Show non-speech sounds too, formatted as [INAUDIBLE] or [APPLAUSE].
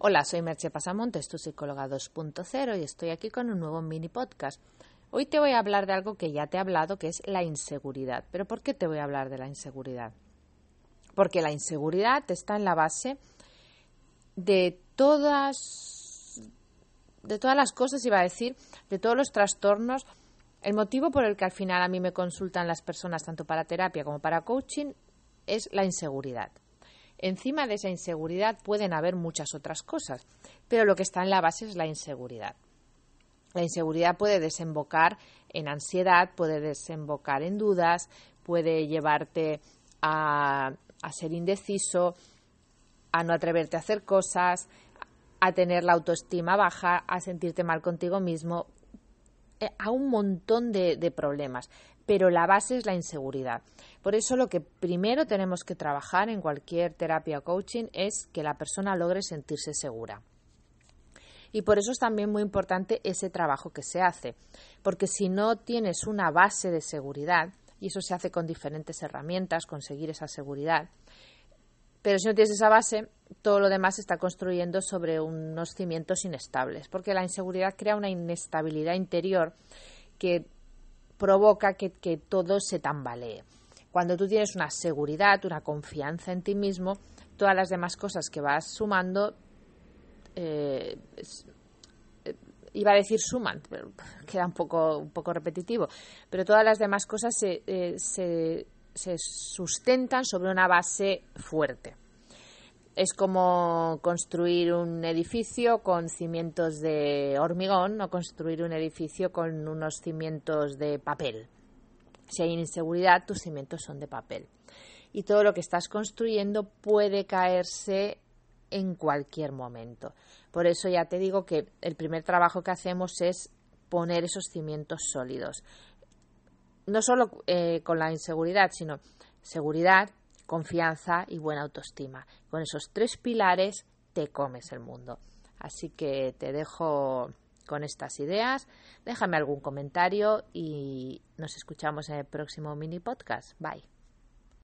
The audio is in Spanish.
Hola, soy Merche Pasamontes, tu psicóloga 2.0 y estoy aquí con un nuevo mini podcast. Hoy te voy a hablar de algo que ya te he hablado, que es la inseguridad. ¿Pero por qué te voy a hablar de la inseguridad? Porque la inseguridad está en la base de todas de todas las cosas, iba a decir, de todos los trastornos. El motivo por el que al final a mí me consultan las personas, tanto para terapia como para coaching, es la inseguridad. Encima de esa inseguridad pueden haber muchas otras cosas, pero lo que está en la base es la inseguridad. La inseguridad puede desembocar en ansiedad, puede desembocar en dudas, puede llevarte a, ser indeciso, a no atreverte a hacer cosas, a tener la autoestima baja, a sentirte mal contigo mismo, a un montón de problemas pero la base es la inseguridad. Por eso lo que primero tenemos que trabajar en cualquier terapia o coaching es que la persona logre sentirse segura. Y por eso es también muy importante ese trabajo que se hace, porque si no tienes una base de seguridad, y eso se hace con diferentes herramientas, conseguir esa seguridad, pero si no tienes esa base, todo lo demás se está construyendo sobre unos cimientos inestables, porque la inseguridad crea una inestabilidad interior que provoca que, todo se tambalee. Cuando tú tienes una seguridad, una confianza en ti mismo, todas las demás cosas que vas sumando, eh, iba a decir suman, pero [LAUGHS] queda un poco, un poco repetitivo, pero todas las demás cosas se, eh, se sustentan sobre una base fuerte. Es como construir un edificio con cimientos de hormigón o construir un edificio con unos cimientos de papel. Si hay inseguridad, tus cimientos son de papel. Y todo lo que estás construyendo puede caerse en cualquier momento. Por eso ya te digo que el primer trabajo que hacemos es poner esos cimientos sólidos. No solo eh, con la inseguridad, sino seguridad, confianza y buena autoestima. Con esos tres pilares te comes el mundo. Así que te dejo con estas ideas. Déjame algún comentario y nos escuchamos en el próximo mini podcast. Bye.